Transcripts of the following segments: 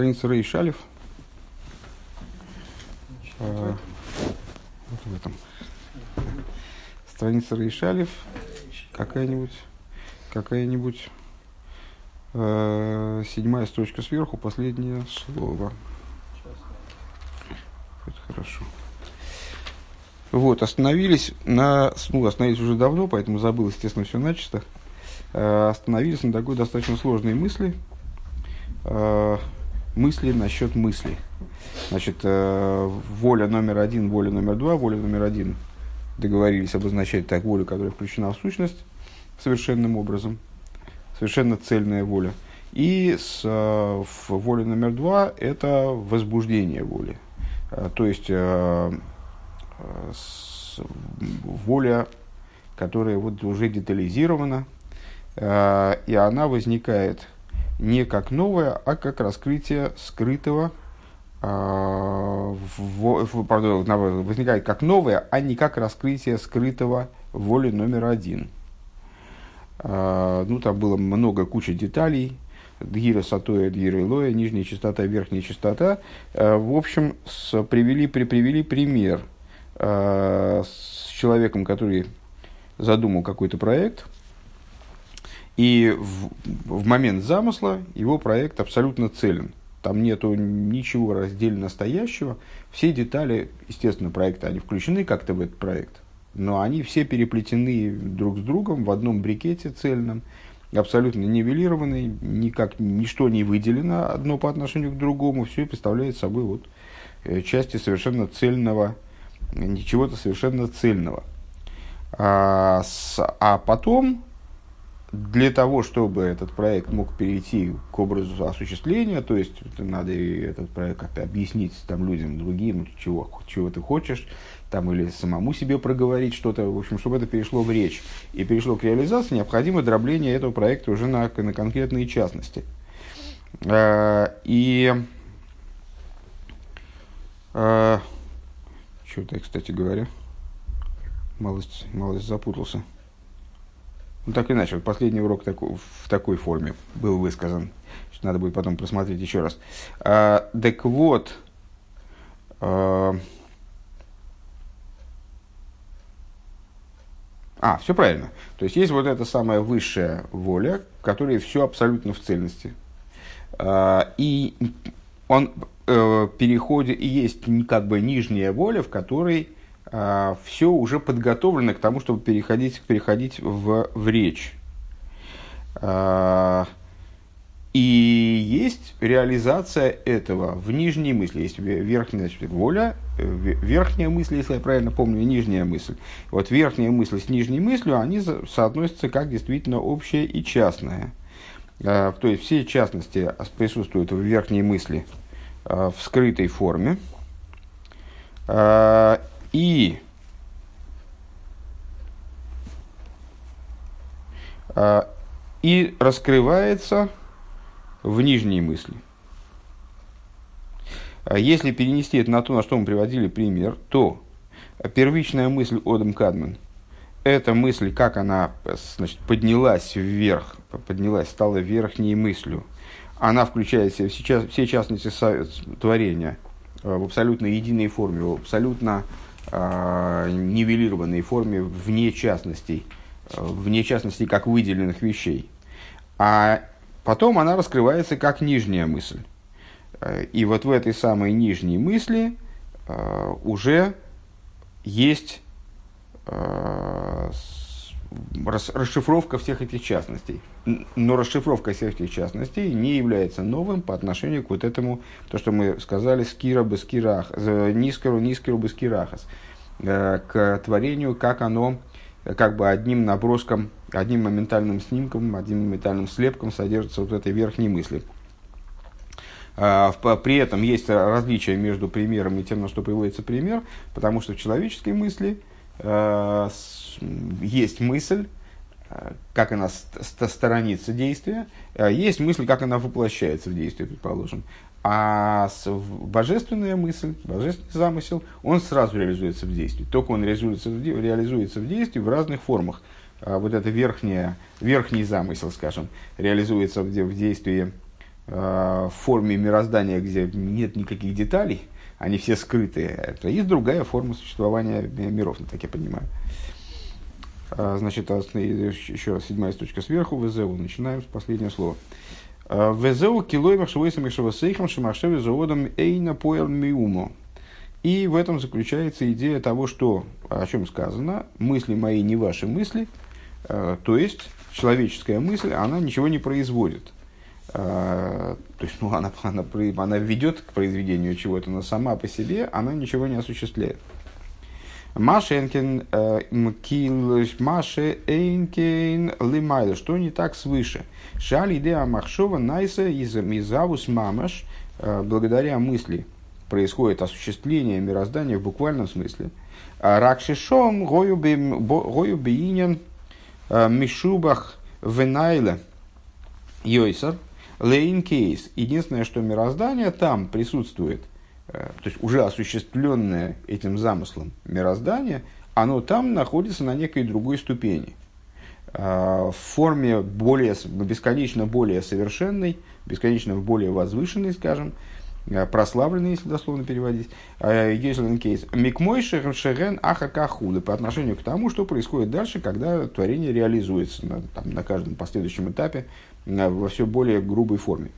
страница Рей Шалев. А, вот в этом. Страница Рей Шалев. Какая-нибудь. Какая-нибудь. Э, седьмая строчка сверху, последнее слово. Это хорошо. Вот, остановились на, ну, остановились уже давно, поэтому забыл, естественно, все начисто. Э, остановились на такой достаточно сложной мысли, э, мысли насчет мысли. Значит, э, воля номер один, воля номер два, воля номер один договорились обозначать так волю, которая включена в сущность совершенным образом, совершенно цельная воля. И с, э, воля номер два – это возбуждение воли. Э, то есть, э, с, воля, которая вот уже детализирована, э, и она возникает не как новое, а как раскрытие скрытого, э, в, в, пардон, возникает как новое, а не как раскрытие скрытого воли номер один. Э, ну, там было много, куча деталей, Дгира Сатоя, Дгира Илоя, нижняя частота, верхняя частота. Э, в общем, с, привели, при, привели пример э, с человеком, который задумал какой-то проект, и в, в момент замысла его проект абсолютно целен. Там нету ничего раздельно настоящего. Все детали, естественно, проекта, они включены как-то в этот проект, но они все переплетены друг с другом в одном брикете цельном, абсолютно нивелированный, никак, ничто не выделено одно по отношению к другому, все представляет собой вот э, части совершенно цельного, чего-то совершенно цельного. А, с, а потом для того, чтобы этот проект мог перейти к образу осуществления, то есть надо этот проект как-то объяснить там, людям, другим, чего, чего ты хочешь, там, или самому себе проговорить что-то, в общем, чтобы это перешло в речь и перешло к реализации, необходимо дробление этого проекта уже на, на конкретные частности. А, и а, что-то, кстати говоря, малость, малость запутался. Ну, так иначе, вот последний урок таку, в такой форме был высказан. Надо будет потом просмотреть еще раз. А, так вот, а, а, все правильно. То есть есть вот эта самая высшая воля, которая все абсолютно в цельности. А, и он э, переходит, и есть как бы нижняя воля, в которой все уже подготовлено к тому, чтобы переходить, переходить в, в речь. А, и есть реализация этого в нижней мысли. Есть верхняя значит, воля, верхняя мысль, если я правильно помню, нижняя мысль. Вот верхняя мысль с нижней мыслью, они соотносятся как действительно общее и частное. А, то есть все частности присутствуют в верхней мысли в скрытой форме. И а, и раскрывается в нижней мысли. А если перенести это на то, на что мы приводили пример, то первичная мысль Одам Кадман – это мысль, как она значит, поднялась вверх, поднялась, стала верхней мыслью. Она включает в себя все, все частности творения в абсолютно единой форме, в абсолютно нивелированной форме вне частностей, э, вне частностей как выделенных вещей. А потом она раскрывается как нижняя мысль. Э, и вот в этой самой нижней мысли э, уже есть расшифровка всех этих частностей. Но расшифровка всех этих частностей не является новым по отношению к вот этому, то, что мы сказали, скира бы скирах, нискеру, нискеру бы скирахас, э, к творению, как оно, как бы одним наброском, одним моментальным снимком, одним моментальным слепком содержится вот этой верхней мысли. А, при этом есть различие между примером и тем, на что приводится пример, потому что в человеческой мысли э, есть мысль, э, как она сторонится действия, э, есть мысль, как она воплощается в действие, предположим. А божественная мысль, божественный замысел, он сразу реализуется в действии. Только он реализуется в, реализуется в действии в разных формах. А вот это верхнее, верхний замысел, скажем, реализуется в, в действии в форме мироздания, где нет никаких деталей, они все скрытые. Есть другая форма существования миров, так я понимаю. Значит, еще раз седьмая строчка сверху, ВЗУ. Начинаем с последнего слова. ВЗУ килой махшевойсам и сейхам шамашеве заводом эйна поэл миумо. И в этом заключается идея того, что, о чем сказано, мысли мои не ваши мысли, то есть человеческая мысль, она ничего не производит. Э, то есть ну, она, она, она ведет к произведению чего-то, но сама по себе она ничего не осуществляет. Машенкин э, мкилш Маше Эйнкейн Лимайла. Что не так свыше? Шали идея Махшова Найса из Мизавус Мамаш благодаря мысли происходит осуществление мироздания в буквальном смысле. Ракшишом гою биинен а, мишубах венайле йойсер лейн кейс. Единственное, что мироздание там присутствует, э, то есть уже осуществленное этим замыслом мироздание, оно там находится на некой другой ступени. А, в форме более, бесконечно более совершенной, бесконечно более возвышенной, скажем, Э, прославленный, если дословно переводить, Гейзелен Кейс, Микмой Шерен Ахакахуды по отношению к тому, что происходит дальше, когда творение реализуется на, там, на каждом последующем этапе э, во все более грубой форме.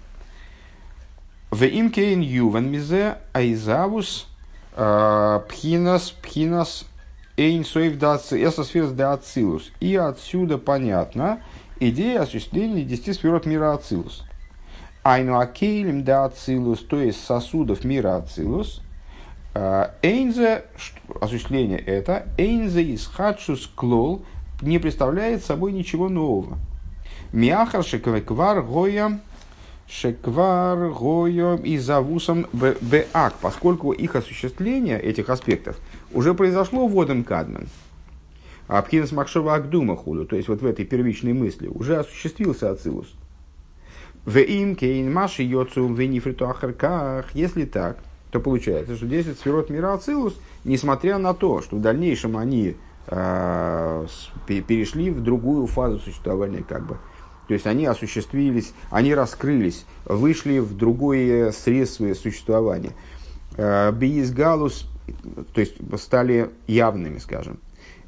В имкейн ювен мизе айзавус э, пхинас пхинас эйн соев эсосферс да ацилус. И отсюда понятно идея осуществления десяти сферот мира ацилус. Айну акейлем да ацилус, то есть сосудов мира ацилус, а, эйнзе, осуществление это, эйнзе из хадшус клол, не представляет собой ничего нового. Миахар шеквар гоя шеквар гоя и завусом беак, поскольку их осуществление этих аспектов уже произошло водом кадмен. Абхинас Махшова Агдума худу, то есть вот в этой первичной мысли уже осуществился Ацилус. В им кейн маши йоцу венифриту. Если так, то получается, что 10 сферот мира Ацилус, несмотря на то, что в дальнейшем они э, перешли в другую фазу существования, как бы. То есть они осуществились, они раскрылись, вышли в другое средство существования. Биизгалус, то есть стали явными, скажем.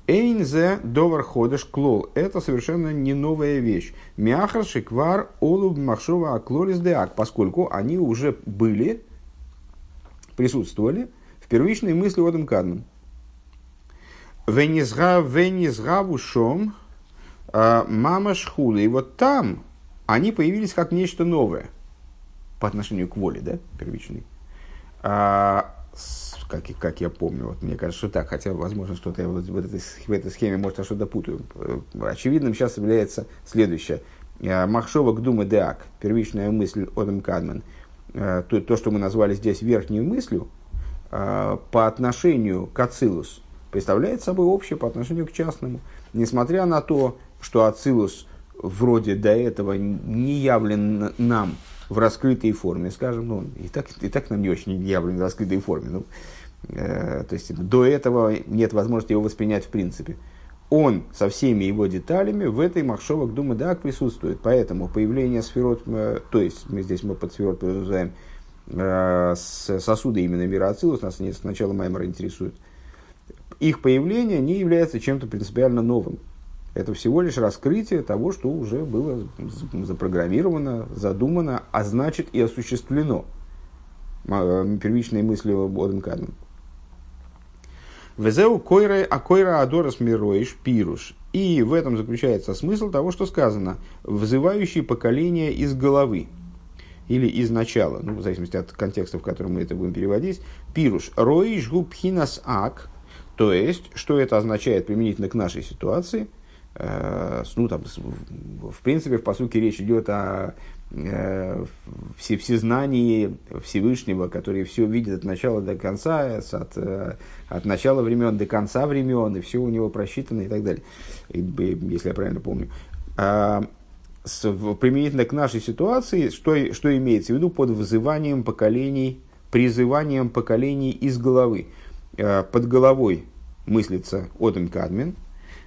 Эйнзе довар ходыш клол. Это совершенно не новая вещь. Мяхар шиквар олуб махшова аклорис деак, поскольку они уже были, присутствовали в первичной мысли Одам Кадман. Венизгаву шом а, мама шхула. И вот там они появились как нечто новое по отношению к воле, да, первичной. А, как, как я помню. Вот мне кажется, что так, хотя, возможно, что-то я вот в, этой, в этой схеме, может, я что-то путаю. Э, очевидным сейчас является следующее. Э, Махшова Гдума Деак, первичная мысль Одам Кадман, э, то, то, что мы назвали здесь верхней мыслью, по отношению к Ацилус, представляет собой общее по отношению к частному. Несмотря на то, что Ацилус вроде до этого не явлен нам в раскрытой форме, скажем, ну, и так, и так нам не очень явлен в раскрытой форме. Ну, э, то есть до этого нет возможности его воспринять в принципе. Он со всеми его деталями в этой Махшовок Дума Дак присутствует. Поэтому появление сферот, э, то есть мы здесь мы под сферот подразумеваем э, сосуды именно мира Ацилус, нас сначала Маймер интересует. Их появление не является чем-то принципиально новым. Это всего лишь раскрытие того, что уже было запрограммировано, задумано, а значит и осуществлено. Э, первичные мысли Оден Кадман. Везеу койра акойра адорас мироиш пируш. И в этом заключается смысл того, что сказано. Взывающие поколения из головы. Или из начала, ну, в зависимости от контекста, в котором мы это будем переводить. Пируш. Роиш губхинас ак. То есть, что это означает применительно к нашей ситуации – ну, там, в принципе, в посылке речь идет о э, все, всезнании Всевышнего, который все видит от начала до конца, от, э, от начала времен до конца времен, и все у него просчитано и так далее, если я правильно помню. А, с, применительно к нашей ситуации, что, что имеется в виду под вызыванием поколений, призыванием поколений из головы. Под головой мыслится Одем Кадмен –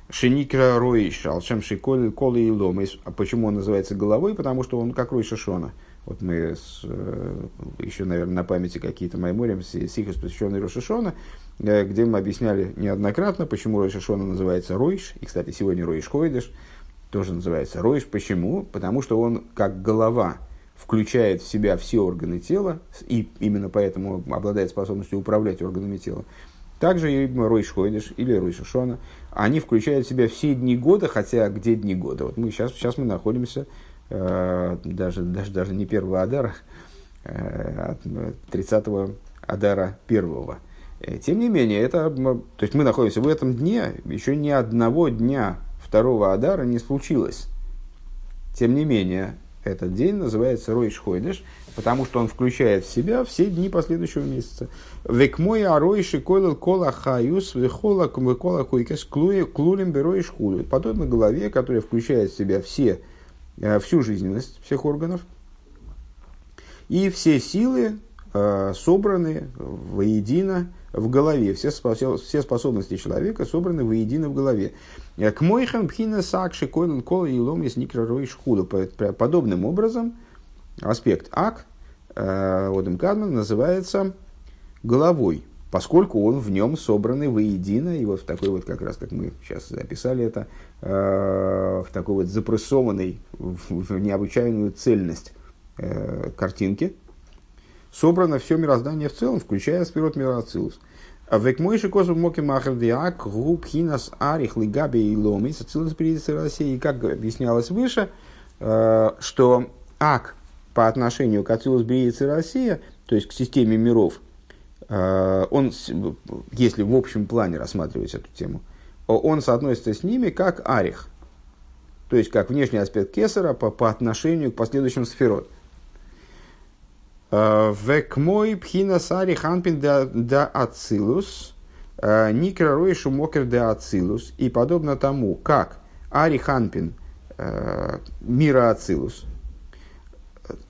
Шиникра Рой Шалшем Шиколи Коли и Ломис. А почему он называется головой? Потому что он как Рой Шашона. Вот мы с, э, еще, наверное, на памяти какие-то майморим сихос, посвященные Рошишона, э, где мы объясняли неоднократно, почему Рошишона называется Ройш. И, кстати, сегодня Ройш Хойдеш тоже называется Ройш. Почему? Потому что он, как голова, включает в себя все органы тела, и именно поэтому обладает способностью управлять органами тела. Также и Ройш Хойдеш или Ройш Шона, они включают в себя все дни года, хотя где дни года? Вот мы сейчас, сейчас мы находимся э, даже, даже, даже не первого Адара, э, 30-го Адара первого. Э, тем не менее, это, то есть мы находимся в этом дне, еще ни одного дня второго Адара не случилось. Тем не менее, этот день называется Ройш Хойдеш, потому что он включает в себя все дни последующего месяца. Век мой аройши койлал кола хаюс вехола кумекола куикес клулем бероиш хулю. Подобно голове, которая включает в себя все, э, всю жизненность всех органов. И все силы э, собраны воедино в голове. Все, все способности человека собраны воедино в голове. К мойхан пхина сакши койлен кола и ломис никророй шхуда. Подобным образом аспект ак, э, Одем Кадман, называется головой, поскольку он в нем собраны воедино, и вот в такой вот, как раз как мы сейчас записали это, э, в такой вот запрессованной, в необычайную цельность э, картинки, собрано все мироздание в целом, включая спирот Мироцилус. Век мойши козу моки махер диак губ хинас арих лигаби и ломис ацилус России. И как объяснялось выше, что ак по отношению к ацилус Бриицы Россия, то есть к системе миров, э, он, если в общем плане рассматривать эту тему, он соотносится с ними как арих, то есть как внешний аспект кесара по, по отношению к последующим сферот. Э, Век мой пхина сари ханпин да ацилус, э, никра ройшу мокер да ацилус. И подобно тому, как Ари Ханпин мира Ацилус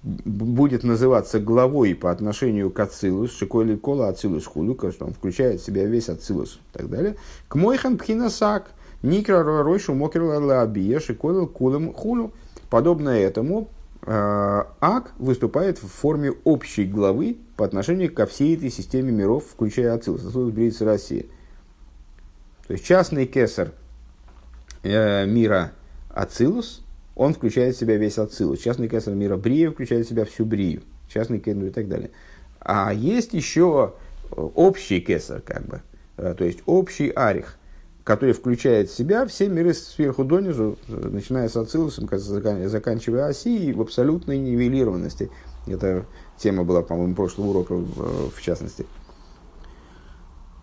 будет называться главой по отношению к Ацилус, Шиколи Кола Ацилус Хулю, что он включает в себя весь Ацилус и так далее. К Мойхан Пхинасак, Никра Ройшу Мокер Лабия, Шиколи Кулам Хулю. Подобно этому, а, ак выступает в форме общей главы по отношению ко всей этой системе миров, включая Ацилус, Ацилус Бриица России. То есть частный кесар э, мира Ацилус, он включает в себя весь Ацилус. Частный кесар мира Брия включает в себя всю Брию. Частный кесар и так далее. А есть еще общий кесар, как бы, э, то есть общий арих – который включает в себя все миры сверху донизу, начиная с Ацилусом, заканчивая Осией, в абсолютной нивелированности. Эта тема была, по-моему, прошлого урока в частности.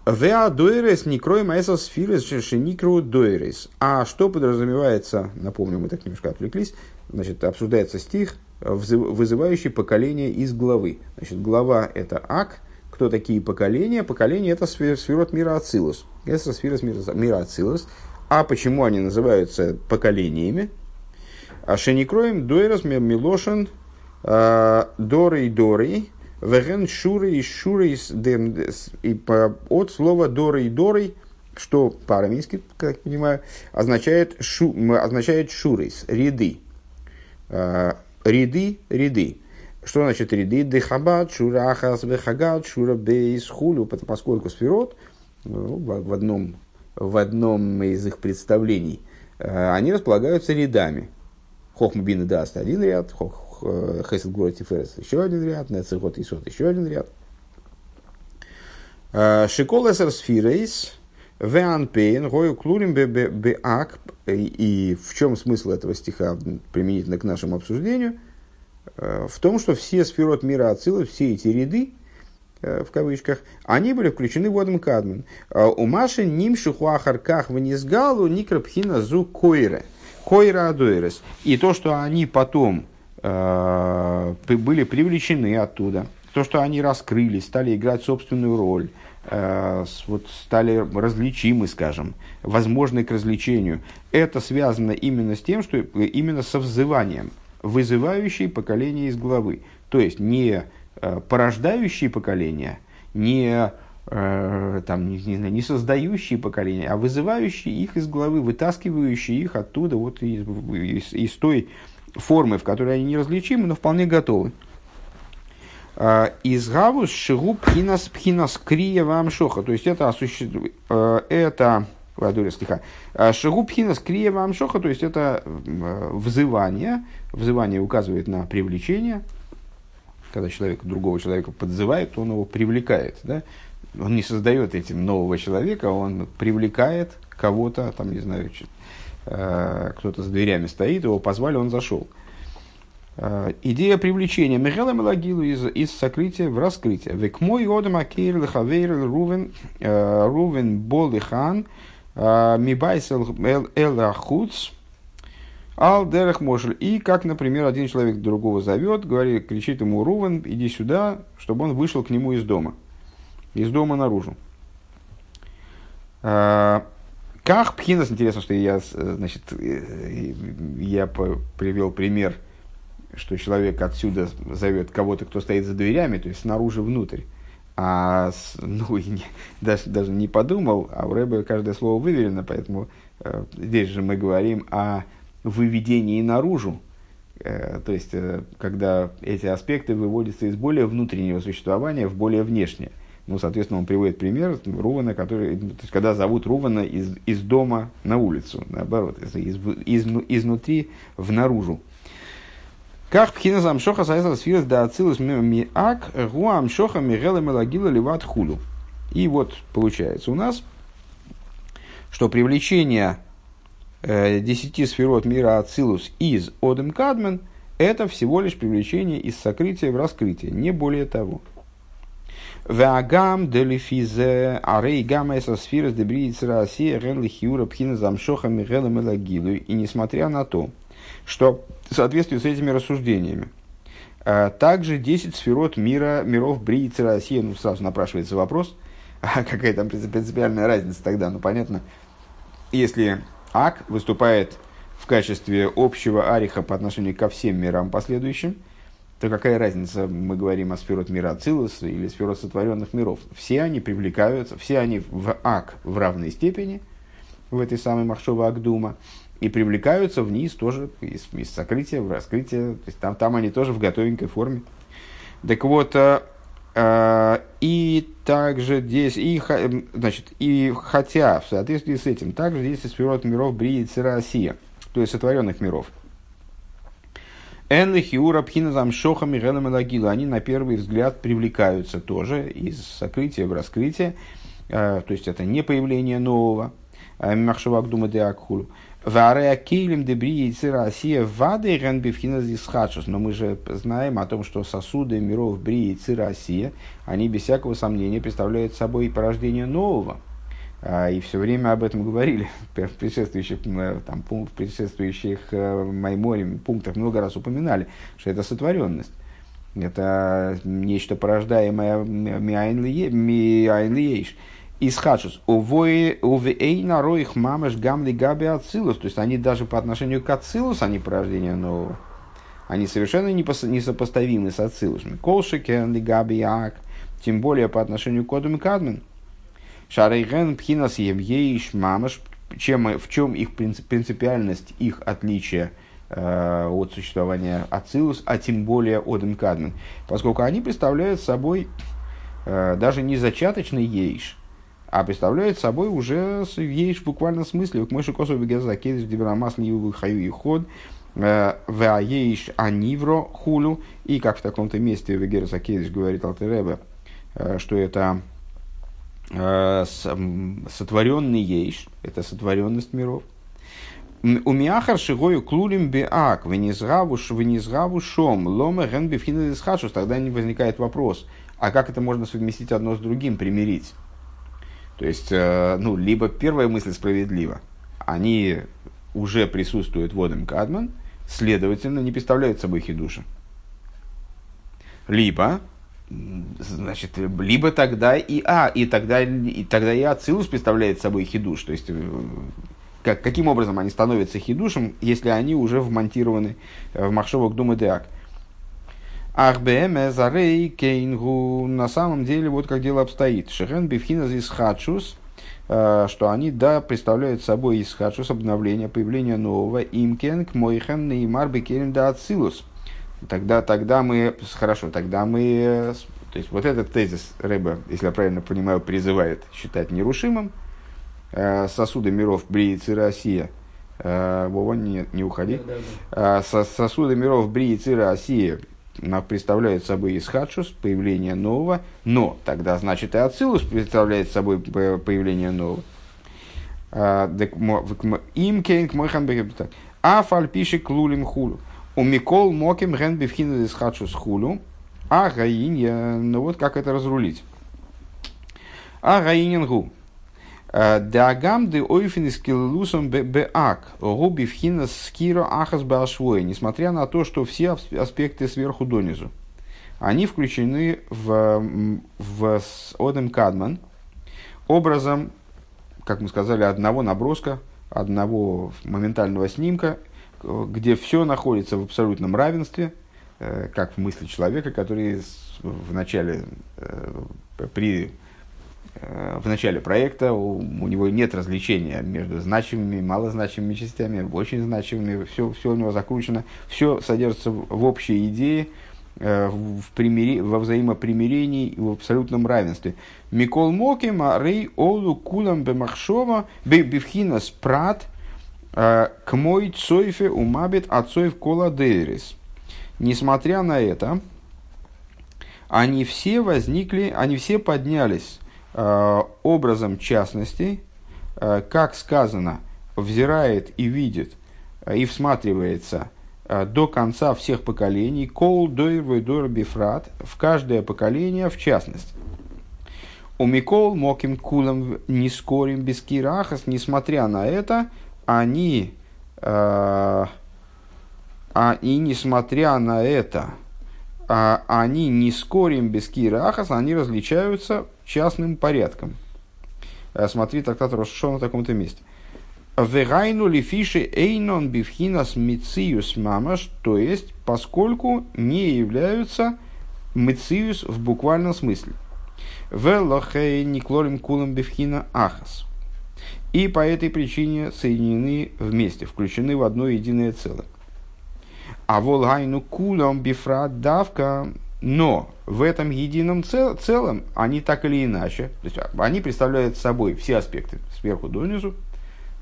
Веа дуэрес некрой маэсос сфирес шеникру дуэрес. А что подразумевается, напомню, мы так немножко отвлеклись, значит, обсуждается стих, вызывающий поколение из главы. Значит, глава – это ак, кто такие поколения? Поколения – это сферот мира Ацилус. Это сфера мира Ацилус. А почему они называются поколениями? А шеникроем дуэрос милошен а, дорей дорей веген шуры и шуры и от слова дорей дорей что по-арамейски, как я понимаю, означает, шу, означает шурейс, ряды. А, ряды, ряды. Что значит ряды? Дехабад, шура ахас, вехагад, шура бейс, хулю, поскольку сферот – ну, в, одном, в одном из их представлений, э, они располагаются рядами. Хохмбин даст один ряд, э, Хесед Грот Тиферес еще один ряд, Нецехот и Сот еще один ряд. Э, Шикол эсер сфирейс, Веан пейн, гою клурим беак. И в чем смысл этого стиха применительно к нашему обсуждению? В том, что все сферот мира Ацилы, все эти ряды, Э, в кавычках, они были включены в Одам Кадман. У Маши ним шухуахарках вынизгалу никрапхина зу койре. Койра адуэрес. И то, что они потом э, были привлечены оттуда, то, что они раскрылись, стали играть собственную роль, э, вот стали различимы, скажем, возможны к развлечению, это связано именно с тем, что именно со взыванием, вызывающей поколение из главы. То есть не Э, порождающие поколения, не, э, там, не, не, не создающие поколения, а вызывающие их из головы, вытаскивающие их оттуда, вот из, из, из той формы, в которой они неразличимы, но вполне готовы. Из гавус шигу пхинас пхинас крия вам шоха. То есть это осуществляет, это Ладуля стиха. Шигу пхинас крия вам шоха, то есть это взывание. Взывание указывает на привлечение. Когда человек другого человека подзывает, он его привлекает. Да? Он не создает этим нового человека, он привлекает кого-то, там, не знаю, кто-то за дверями стоит, его позвали, он зашел. Идея привлечения Михаила Мелагилу из, из сокрытия в раскрытие. Век мой одам акейр лехавейр рувен рувен болихан мибайсел эл ахуц ал дерех мошель. И как, например, один человек другого зовет, говорит, кричит ему Рувен, иди сюда, чтобы он вышел к нему из дома. Из дома наружу. Как пхинас, интересно, что я, значит, я привел пример что человек отсюда зовет кого-то, кто стоит за дверями, то есть снаружи внутрь. А ну, не, даже, даже не подумал, а в Рэбе каждое слово выверено, поэтому э, здесь же мы говорим о выведении наружу, э, то есть э, когда эти аспекты выводятся из более внутреннего существования в более внешнее. Ну, соответственно, он приводит пример Рувана, который, то есть, когда зовут Рувана из, из дома на улицу, наоборот, из, из, из, изнутри в наружу. Как пхина замшоха сайза сфирс да ацилус миак гуам шоха мигела мелагила ливат худу. И вот получается у нас, что привлечение э, десяти сферот мира Ацилус из Одем Кадмен это всего лишь привлечение из сокрытия в раскрытие, не более того. Вагам делифизе арей гамма эса сфирс дебриец Россия рен лихиура пхина замшоха мигела мелагилу. И несмотря на то, что в соответствии с этими рассуждениями. А также 10 сферот мира, миров Бриицы России. Ну, сразу напрашивается вопрос, а какая там принципиальная разница тогда? Ну, понятно, если Ак выступает в качестве общего ариха по отношению ко всем мирам последующим, то какая разница, мы говорим о сферот мира Ацилус или сферот сотворенных миров? Все они привлекаются, все они в Ак в равной степени, в этой самой Махшова Агдума, и привлекаются вниз тоже из, из сокрытия в раскрытие. То есть там, там они тоже в готовенькой форме. Так вот, э, э, и также здесь, и, значит, и хотя в соответствии с этим, также здесь из сферот миров Брии Россия, то есть сотворенных миров. Энли Хиура Пхиназам Шоха Мирелам Лагила, они на первый взгляд привлекаются тоже из сокрытия в раскрытие, э, то есть это не появление нового, э, Махшавак Дума Деакхулу. Варея кейлем дебри Россия вады ренбифхиназисхачус. Но мы же знаем о том, что сосуды миров бри яйцера Россия, они без всякого сомнения представляют собой порождение нового. А, и все время об этом говорили в предшествующих, там, в предшествующих э, Майморе пунктах много раз упоминали, что это сотворенность. Это нечто порождаемое миайнлиеш из хачус. Увейна роих мамаш гамли габи ацилус. То есть они даже по отношению к ацилус, они порождение нового. Они совершенно несопоставимы с ацилусами. Колшикен габи ак. Тем более по отношению к кодам кадмен. Шарейген пхинас евеиш мамаш. Чем, в чем их принципиальность, их отличие э, от существования ацилус, а тем более от Кадмен, поскольку они представляют собой э, даже не зачаточный ейш, а представляет собой уже есть в буквальном смысле, к мыши косу бегеза кедиш дибрамас ниву хаю и ход, э, ваеиш анивро хулю, и как в таком-то месте Вегерса Кедиш говорит Алтеребе, э, что это сотворенный ейш, это сотворенность миров. У Миахар шигою клулим биак, венизгаву шом, лома ген бифхина Тогда не возникает вопрос, а как это можно совместить одно с другим, примирить? То есть, э, ну, либо первая мысль справедлива, они уже присутствуют в Одем Кадман, следовательно, не представляют собой хидуша. Либо, значит, либо тогда и А, и тогда и, тогда и Ацилус представляет собой хидуш. То есть, э, как, каким образом они становятся хидушем, если они уже вмонтированы в Махшовок Дума Деак. Ахбеме зарей кейнгу. На самом деле, вот как дело обстоит. Шехен бифхина из э, что они, да, представляют собой из хачус обновление, появление нового. Имкенг мойхен неймар бекерин да ацилус. Тогда, тогда мы, хорошо, тогда мы, то есть вот этот тезис Рэба, если я правильно понимаю, призывает считать нерушимым, э, сосуды миров Брииц и Россия, э, Вова, не, не уходи. Э, сосуды миров Брииц и Россия представляют собой исхадшус, появление нового, но тогда, значит, и Ацилус представляет собой появление нового. Им кейнг мойхан А фальпиши клулим хулу. У Микол моким ген бифхина исхадшус хулу. А гаинья, ну вот как это разрулить. А гаинин гу. Дагам де ойфин из киллусом беак, губи вхина скиро ахас башвой, несмотря на то, что все аспекты сверху донизу, они включены в, в Одем Кадман образом, как мы сказали, одного наброска, одного моментального снимка, где все находится в абсолютном равенстве, э, как в мысли человека, который в начале э, при Э, в начале проекта у, у него нет различения между значимыми и малозначимыми частями, очень значимыми, все, все у него закручено, все содержится в общей идее, в примири, во взаимопримирении и в абсолютном равенстве. Микол Моким, Рей Олу Кулам Бемахшова, Бевхина Спрат, к мой Цойфе Умабит Ацоев Кола Дейрис. Несмотря на это, они все возникли, они все поднялись Э, образом частностей, э, как сказано, взирает и видит э, и всматривается до конца всех поколений, кол дойр дойр бифрат, в каждое поколение в частности. У Микол моким кулам не скорим без кирахас, несмотря на это, они, э, а, и несмотря на это, а, они не скорим без кирахас, они различаются частным порядком. Э, смотри трактат Рошо на таком-то месте. Вегайну лифиши эйнон бифхинас мициюс мамаш, то есть, поскольку не являются мициюс в буквальном смысле. Велохей никлорим кулам бифхина ахас. И по этой причине соединены вместе, включены в одно единое целое. А волгайну кулам бифрат давка но в этом едином цел, целом они так или иначе, то есть они представляют собой все аспекты сверху донизу,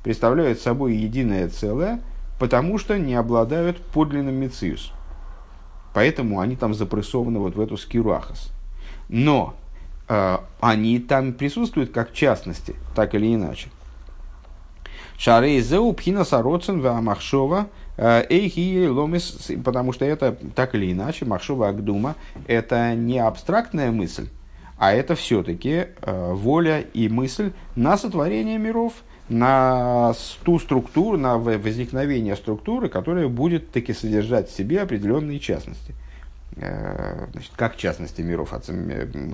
представляют собой единое целое, потому что не обладают подлинным мециус. Поэтому они там запрессованы вот в эту скируахас. Но э, они там присутствуют как частности, так или иначе. Шарейзеу пхина сароцен вамахшова – Эйхи ломис, потому что это так или иначе, Махшова Агдума, это не абстрактная мысль, а это все-таки э, воля и мысль на сотворение миров, на ту структуру, на возникновение структуры, которая будет таки содержать в себе определенные частности. Э, значит, как частности миров,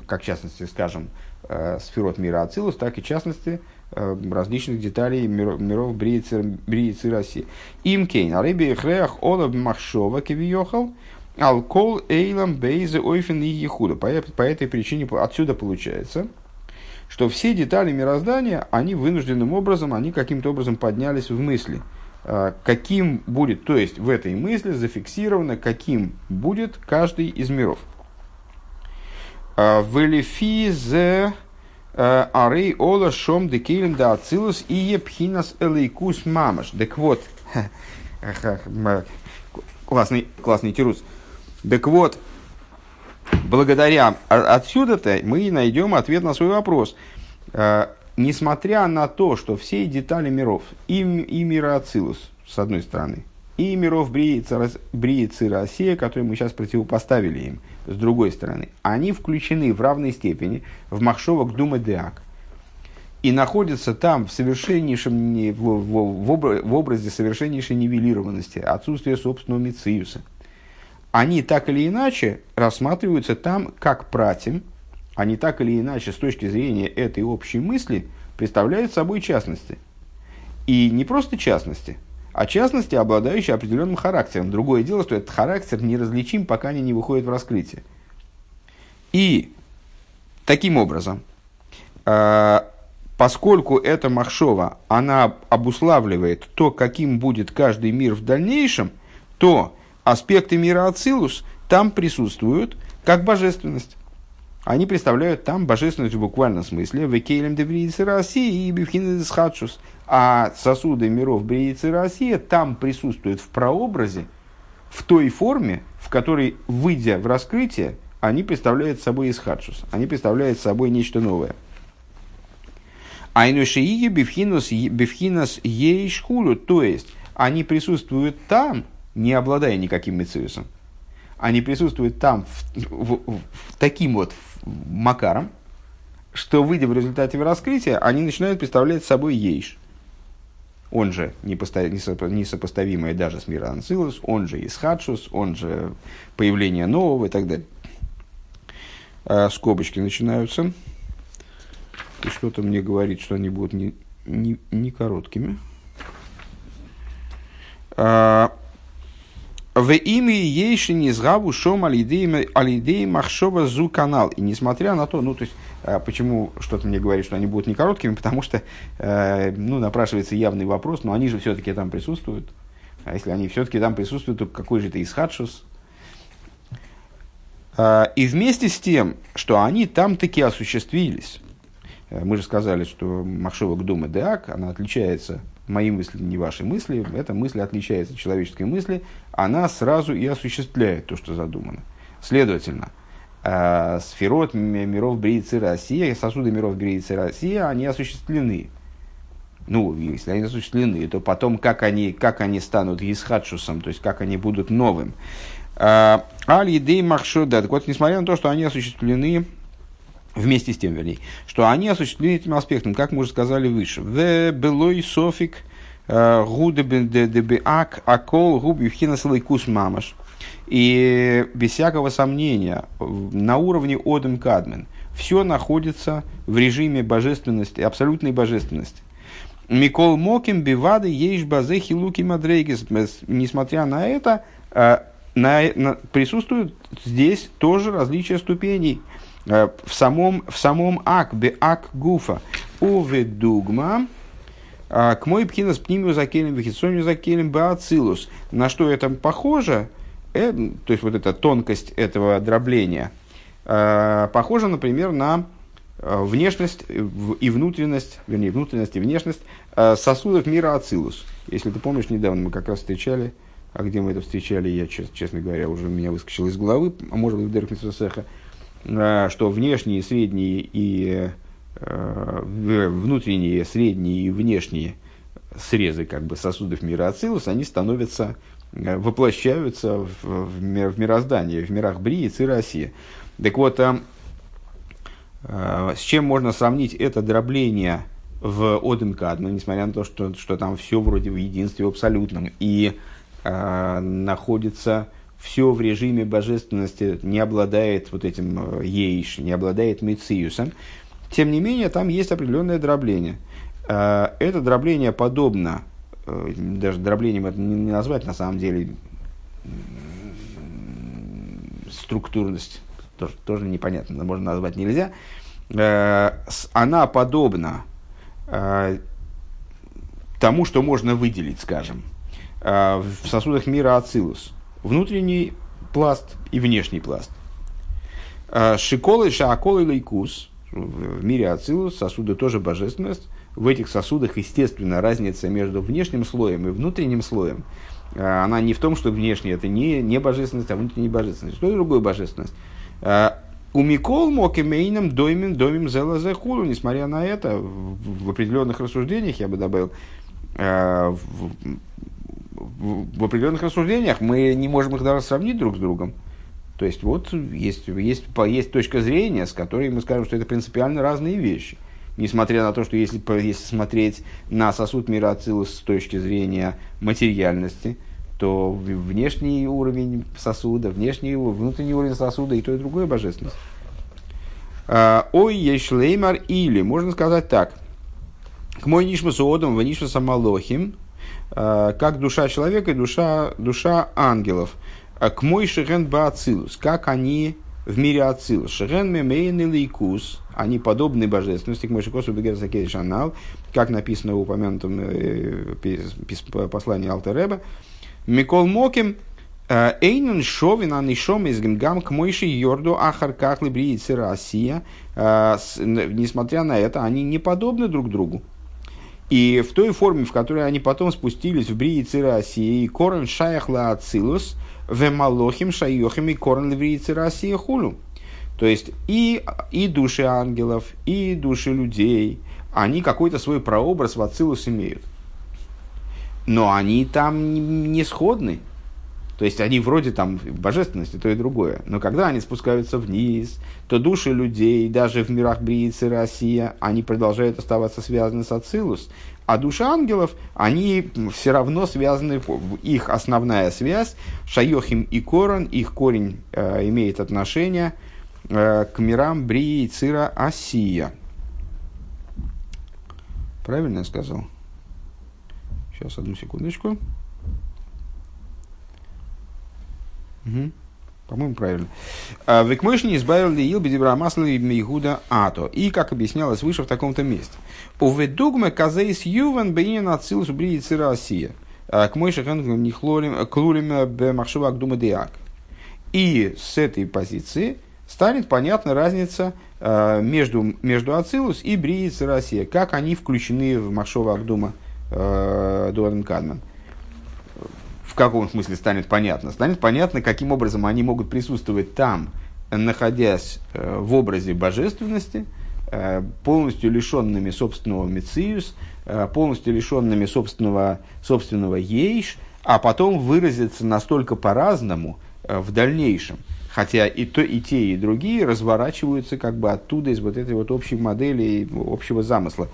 как частности, скажем, э, сферот мира Ацилус, так и частности Э, различных деталей миров, миров Бриицы России. Им кейн, а рыби хреах олаб махшова кивиохал, алкол эйлам бейзе ойфен и ехуда. По, по этой причине отсюда получается, что все детали мироздания, они вынужденным образом, они каким-то образом поднялись в мысли. Э, каким будет, то есть в этой мысли зафиксировано, каким будет каждый из миров. Э, Велифизе Арей Ола Шом Декилем да Ацилус и Епхинас Элейкус Мамаш. Так вот, классный, классный тирус. Так вот, благодаря отсюда-то мы найдем ответ на свой вопрос. Э, несмотря на то, что все детали миров, и, и мира Ацилус, с одной стороны, и миров Бриицы Россия, которые мы сейчас противопоставили им, с другой стороны, они включены в равной степени в Махшовок Дума Деак и находятся там в совершеннейшем, в, в, в образе совершеннейшей нивелированности, отсутствия собственного мициуса. Они так или иначе рассматриваются там как пратим, они так или иначе с точки зрения этой общей мысли представляют собой частности. И не просто частности – а частности, обладающие определенным характером. Другое дело, что этот характер неразличим, пока они не выходят в раскрытие. И таким образом, э, поскольку эта Махшова, она обуславливает то, каким будет каждый мир в дальнейшем, то аспекты мира Ацилус там присутствуют как божественность. Они представляют там божественность в буквальном смысле. В Кейлем де России и Бифхин Хадшус. А сосуды миров Бриицы Россия там присутствуют в прообразе, в той форме, в которой, выйдя в раскрытие, они представляют собой исхадшус. Они представляют собой нечто новое. Айнушииги бифхинус ейшхулю, то есть они присутствуют там, не обладая никаким мециусом. Они присутствуют там в, в, в, таким вот макаром, что, выйдя в результате раскрытия, они начинают представлять собой ейш. Он же несопоставимое даже с мира Анцилус, он же Исхадшус, он же появление нового и так далее. А скобочки начинаются. И что-то мне говорит, что они будут не, не, не короткими. А, в имя ейши не сгаву шом алидеи махшова зу канал. И несмотря на то, ну, то есть, а почему что-то мне говорит, что они будут не короткими, потому что, э, ну, напрашивается явный вопрос, но они же все-таки там присутствуют. А если они все-таки там присутствуют, то какой же это исхадшус? А, и вместе с тем, что они там таки осуществились, э, мы же сказали, что Махшова Гдума Деак, она отличается, мои мысли не ваши мысли, эта мысль отличается от человеческой мысли, она сразу и осуществляет то, что задумано. Следовательно, э, сферот миров Бриицы России, сосуды миров Бриицы России, они осуществлены. Ну, если они осуществлены, то потом, как они, как они станут Исхадшусом, то есть как они будут новым, а, Аль-Едей Махшуда. Так вот, несмотря на то, что они осуществлены вместе с тем, вернее, что они осуществлены этим аспектом, как мы уже сказали выше. В белой софик а, гуде дебеак акол губ хинас лайкус мамаш. И без всякого сомнения, на уровне Одем Кадмен, все находится в режиме божественности, абсолютной божественности. Микол Моким, Бивады, Ейш Базе, Хилуки Мадрейгис. Несмотря на это, на, на, присутствуют здесь тоже различия ступеней. Э, в самом, в самом ак, бе ак гуфа, уве дугма, э, к мой пхинас пнимию закелем, вихитсонию закелем, баацилус. На что это похоже, э, то есть вот эта тонкость этого дробления, э, похожа, например, на э, внешность и внутренность, вернее, внутренность и внешность э, сосудов мира Ацилус. Если ты помнишь, недавно мы как раз встречали а где мы это встречали, я, честно говоря, уже меня выскочил из головы, а может быть, в Дерек Митсусеха, а, что внешние, средние и э, внутренние, средние и внешние срезы как бы, сосудов мира Ацилус, они становятся, э, воплощаются в, в, в мироздании, в мирах Брии, Цира, России. Так вот, с чем можно сравнить это дробление в Одем Кадме, несмотря на то, что, что там все вроде в единстве абсолютном, и находится все в режиме божественности, не обладает вот этим э, ейш, не обладает мециусом. Тем не менее, там есть определенное дробление. А, это дробление подобно, э, даже дроблением это не назвать на самом деле, структурность тоже, тоже непонятно, можно назвать нельзя. Э, она подобна тому, что можно выделить, скажем, Э, в сосудах мира Ацилус. Внутренний пласт и внешний пласт. Э, Шиколы, шааколы, лейкус. В мире Ацилус сосуды тоже божественность. В этих сосудах, естественно, разница между внешним слоем и внутренним слоем. Э, она не в том, что внешний это не, не божественность, а внутренняя божественность. Что другое божественность? У Микол Мокемейном домим домим зела несмотря на это, в, в определенных рассуждениях, я бы добавил, в определенных рассуждениях мы не можем их даже сравнить друг с другом. То есть вот есть, есть, есть точка зрения, с которой мы скажем, что это принципиально разные вещи. Несмотря на то, что если, если смотреть на сосуд мира Ацилус с точки зрения материальности, то внешний уровень сосуда, внешний, внутренний уровень сосуда и то, и другое божественность. А, ой, ешлеймар или, можно сказать так. К мой нишмасу одам, в нишмаса малохим, Э, как душа человека и душа, душа ангелов. Э, к мой шерен баацилус, как они в мире ацилус. Шерен мемейн или икус, они подобны божественности, к Мойшикосу Бегерсакей Шанал, как написано в упомянутом э, послании Алтереба. Микол Моким, Эйнен шовин анишом из гимгам к мойши йорду ахарках либриицы Россия. Несмотря на это, они не подобны друг другу. И в той форме, в которой они потом спустились в Бриицы России, корен шаяхла ацилус, вемалохим шайохим и корен либриицы России хулю. То есть и, и души ангелов, и души людей, они какой-то свой прообраз в Ацилус имеют. Но они там не сходны. То есть они вроде там божественности, то и другое. Но когда они спускаются вниз, то души людей, даже в мирах Бриицы Россия, они продолжают оставаться связаны с Ацилус. А души ангелов, они все равно связаны, их основная связь, Шайохим и Корон, их корень э, имеет отношение э, к мирам Брии Цира Асия. Правильно я сказал? Сейчас, одну секундочку. По-моему, правильно. А, Векмышни избавил ли ил бедебра масла и Игуда ато. И, как объяснялось выше в таком-то месте. Уведугме казейс юван бейнин ацилус бриди цира Россия. А, к мойши не клурим бе махшива дума диак. И с этой позиции станет понятна разница а, между, между Ацилус и Брииц Россия, как они включены в Махшова Агдума Дуарен Кадман каком смысле станет понятно? Станет понятно, каким образом они могут присутствовать там, находясь э, в образе божественности, э, полностью лишенными собственного мециус, э, полностью лишенными собственного, собственного ейш, а потом выразиться настолько по-разному в дальнейшем. Хотя и, то, и те, и другие разворачиваются как бы оттуда, из вот этой вот общей модели, общего замысла.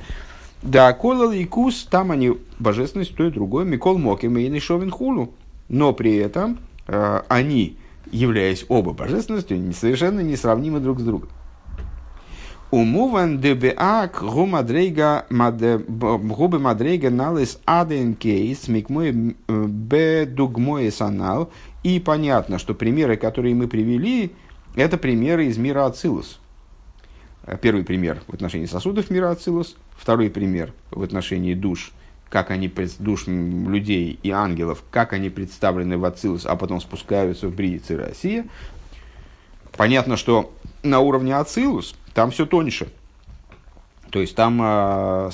Да, колал и кус, там они божественность, то и другое. Микол Моким и Шовин Хулу. Но при этом э, они, являясь оба божественностью, совершенно несравнимы друг с другом. Умуван дебеак гумадрейга губы мадрейга налис аден кейс микмой э, бедугмой санал. И понятно, что примеры, которые мы привели, это примеры из мира Ацилус. Первый пример в отношении сосудов мира Ацилус, второй пример в отношении душ, как они, душ людей и ангелов, как они представлены в Ацилус, а потом спускаются в Бриице Россия. Понятно, что на уровне Ацилус там все тоньше. То есть там, а,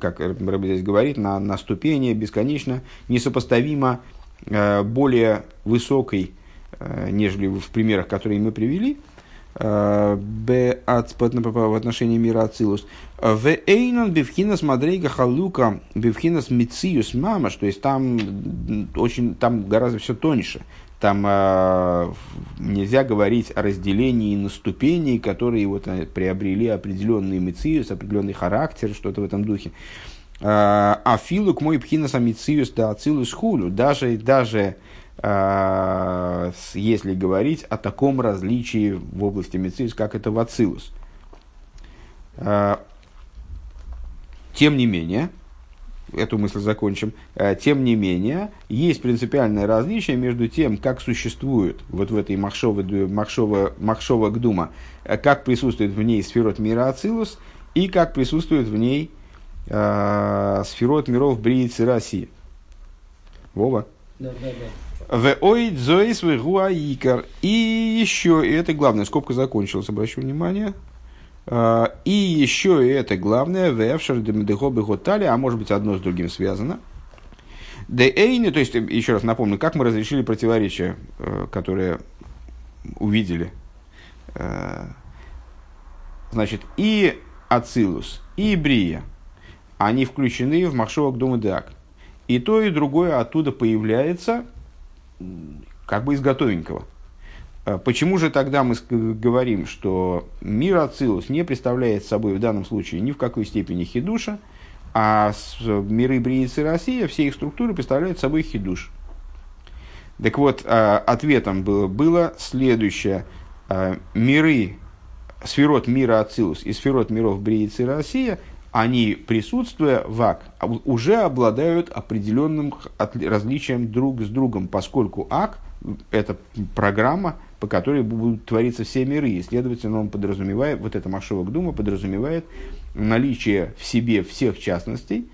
как Рэбби здесь говорит, на, на ступени бесконечно несопоставимо а, более высокой, а, нежели в примерах, которые мы привели – в отношении мира Ацилус. В Эйнон Бивхинас Мадрейга Халука Бивхинас Мициус Мамаш, то есть там очень, там гораздо все тоньше. Там э, нельзя говорить о разделении на ступени, которые вот э, приобрели определенный мициус, определенный характер, что-то в этом духе. А филук мой пхинас амициус да ацилус хулю. Даже, даже а, если говорить о таком различии в области Мециус, как это в Ацилус. А, тем не менее, эту мысль закончим, а, тем не менее, есть принципиальное различие между тем, как существует вот в этой Махшова, Махшова, Махшова Гдума, как присутствует в ней сферот мира Ацилус и как присутствует в ней э, сферот миров Бриицы России. Вова? Да, да, да. И еще, и это главное, скобка закончилась, обращу внимание. А, и еще, и это главное, а может быть одно с другим связано. Де эйни, то есть, еще раз напомню, как мы разрешили противоречия, э, которые увидели. Э, значит, и Ацилус, и Брия, они включены в Махшовок Дума Деак. И то, и другое оттуда появляется как бы из готовенького. А почему же тогда мы говорим, что мир Ацилус не представляет собой в данном случае ни в какой степени хидуша, а миры Бриицы и все их структуры представляют собой хидуш. Так вот, а, ответом было, было следующее. А, миры, сферот мира Ацилус и сферот миров Бриицы и они, присутствуя в ак, уже обладают определенным различием друг с другом, поскольку ак – это программа, по которой будут твориться все миры. И, следовательно, он подразумевает, вот эта Машова Дума подразумевает наличие в себе всех частностей,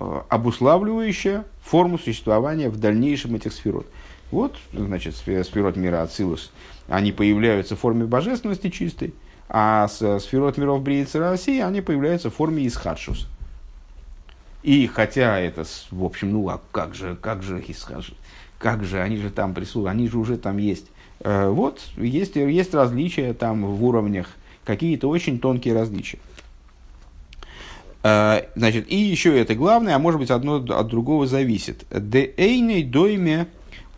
э, обуславливающее форму существования в дальнейшем этих сферот. Вот, значит, сферот мира Ацилус, они появляются в форме божественности чистой, а с сферот миров Бриицы России они появляются в форме Исхадшус. И хотя это, в общем, ну а как же, как же Исхадшус? Как же, они же там присутствуют, они же уже там есть. Э, вот, есть, есть различия там в уровнях, какие-то очень тонкие различия. Э, значит, и еще это главное, а может быть одно от другого зависит. Де эйней дойме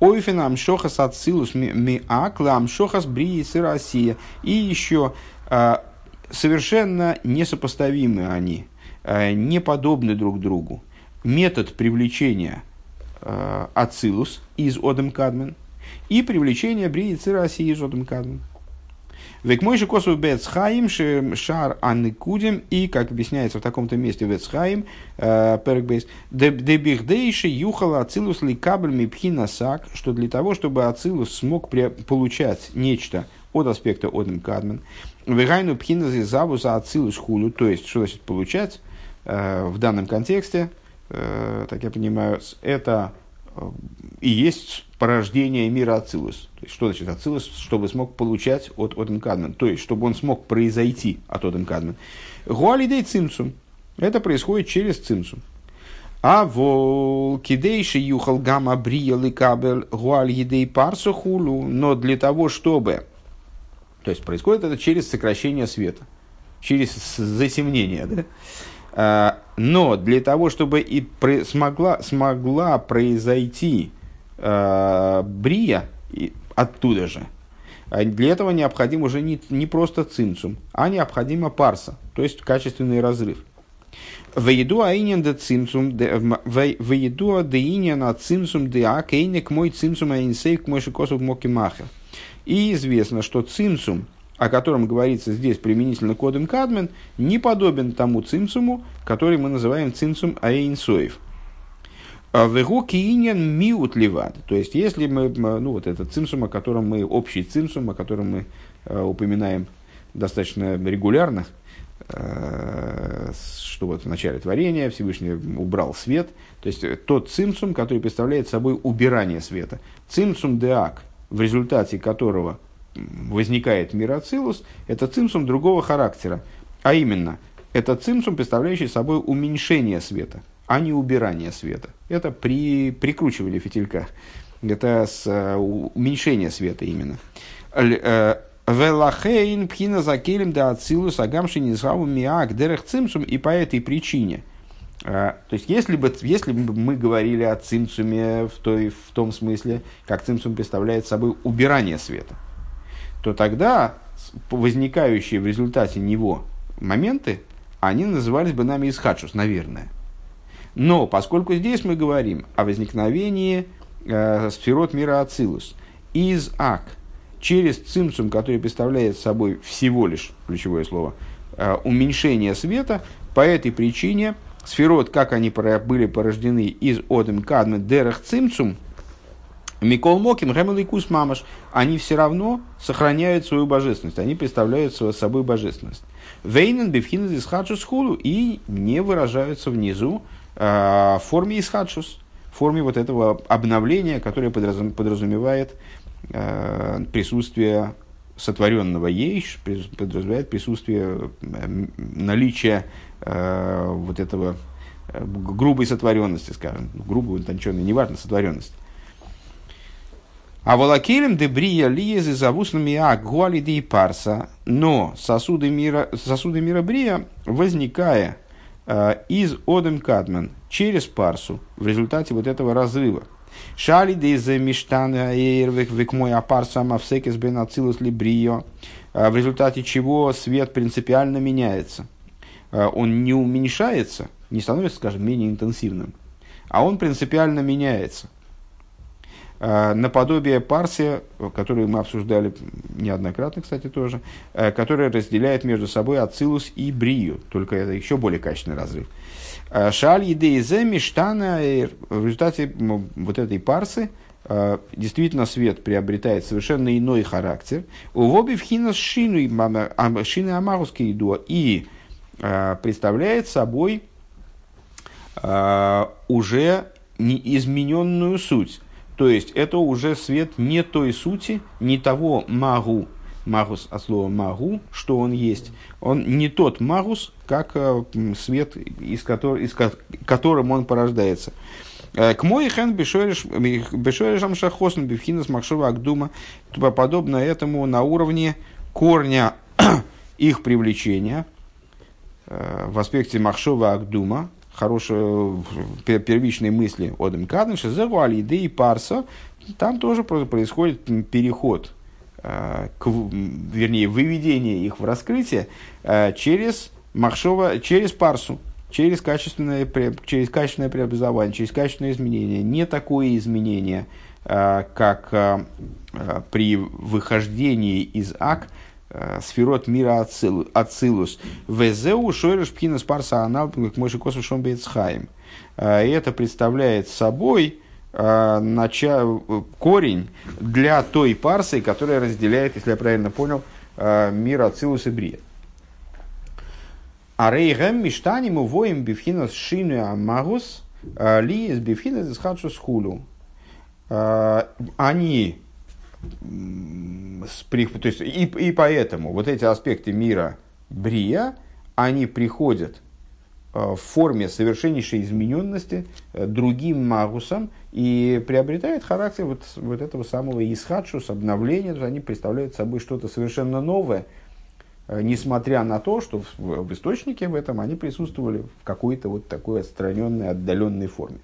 ойфен амшохас ацилус миак амшохас брии Россия. И еще совершенно несопоставимы они, э, не подобны друг другу. Метод привлечения Ацилус из Одем Кадмен и привлечение Брии России из Одем Кадмен. Век мой же косу Бецхаим, шар анникудим, и, как объясняется в таком-то месте Бецхаим, Перекбейс, дебихдейши юхала ацилус ли кабель мипхина сак, что для того, чтобы ацилус смог получать нечто от аспекта Одем Кадмен, вегайну пхина завуса ацилус хулю, то есть, что значит получать, э, в данном контексте, э, так я понимаю, это и есть порождение мира Ацилус. Что значит Ацилус? Чтобы смог получать от Оденкадмен. То есть, чтобы он смог произойти от Оденкадмен. Гуалидей цимсум. Это происходит через цимсум. А вол кидейши юхал гамма бриел и кабель гуаль едей парсу хулу. Но для того, чтобы... То есть, происходит это через сокращение света. Через засемнение. Да? А, но для того, чтобы и смогла, смогла произойти э, брия оттуда же, а для этого необходим уже не, не просто цинцум, а необходима парса, то есть качественный разрыв. Вейду аинен де цимсум, вейду деинен а цимсум де акейник мой цимсум аинсейк мой шикосов моки махер. И известно, что цимсум, о котором говорится здесь применительно кодом Кадмен, не подобен тому цимсуму, который мы называем цимсум аинсоев. А Вегу киинен миут ливад. То есть, если мы, ну вот этот цимсум, о котором мы, общий цимсум, о котором мы э, упоминаем достаточно регулярно, э, что вот в начале творения Всевышний убрал свет, то есть э, тот цимсум, который представляет собой убирание света. Цимсум деак, в результате которого возникает мироцилус, это цимсум другого характера. А именно, это цимсум, представляющий собой уменьшение света – а не убирание света. Это при прикручивание фитилька. Это с uh, уменьшение света именно. Э, Велахейн пхина закелем да ацилус агамши низгаву миак дерех цимсум. И по этой причине, то есть если бы, если бы мы говорили о цимсуме в, той, в том смысле, как цимсум представляет собой убирание света, то тогда возникающие в результате него моменты, они назывались бы нами исхадшус, наверное. Но поскольку здесь мы говорим о возникновении э, сферот мира Ацилус из Ак через цимсум, который представляет собой всего лишь, ключевое слово, э, уменьшение света, по этой причине сферот, как они были порождены из Одем Кадме Дерах Цимсум, Микол Моким, Гэмэл и Кус Мамаш, они все равно сохраняют свою божественность, они представляют собой божественность. Вейнен Бифхин из Хаджус и не выражаются внизу Э, форме исхадшус, в форме вот этого обновления, которое подразумевает э, присутствие сотворенного ейш, подразумевает присутствие э, наличия вот этого грубой сотворенности, скажем, грубую, утонченную, неважно, сотворенность. А волокелем дебрия лиезы завуснами ак гуалиди парса, но сосуды мира, сосуды мира брия, возникая Э, из Одем Кадман через Парсу в результате вот этого разрыва. Шали из Миштана Эйрвек век мой апарса мавсекес бен ацилус либрио, э, в результате чего свет принципиально меняется. Э, он не уменьшается, не становится, скажем, менее интенсивным, а он принципиально меняется. Э, наподобие парсия, которую мы обсуждали неоднократно, кстати, тоже, э, которая разделяет между собой Ацилус и Брию, только это еще более качественный разрыв. Шаль едеизе миштана в результате вот этой парсы действительно свет приобретает совершенно иной характер. У воби вхина шину шины амаруске иду и представляет собой уже неизмененную суть То есть это уже свет не той сути, не того магу, магус от слова магу, что он есть. Он не тот магус, как э, свет, из, которого, из которым он порождается. Э, к мой хен бешорешам шахосн бифхинас махшова агдума, подобно этому на уровне корня их привлечения э, в аспекте махшова агдума, хорошие первичные мысли Одем Кадныша, Зевуали, и Парса, там тоже происходит переход, э, к, вернее, выведение их в раскрытие э, через Махшова, через Парсу, через качественное, через качественное преобразование, через качественное изменение. Не такое изменение, э, как при выхождении из Ак, Э, сферот мира Ацилус. Везеу шойреш пхина спарса анал, как мой косу шомбейцхайм. Э, это представляет собой э, нача... корень для той парсы, которая разделяет, если я правильно понял, мир Ацилус и Брия. А рейгем миштаним увоим бифхинас шину амагус ли из бифхинас из хадшус хулю. Они то есть, и, и поэтому вот эти аспекты мира Брия, они приходят э, в форме совершеннейшей измененности э, другим магусом и приобретают характер вот, вот этого самого исхадшус, обновления, то есть они представляют собой что-то совершенно новое, э, несмотря на то, что в, в источнике в этом они присутствовали в какой-то вот такой отстраненной, отдаленной форме.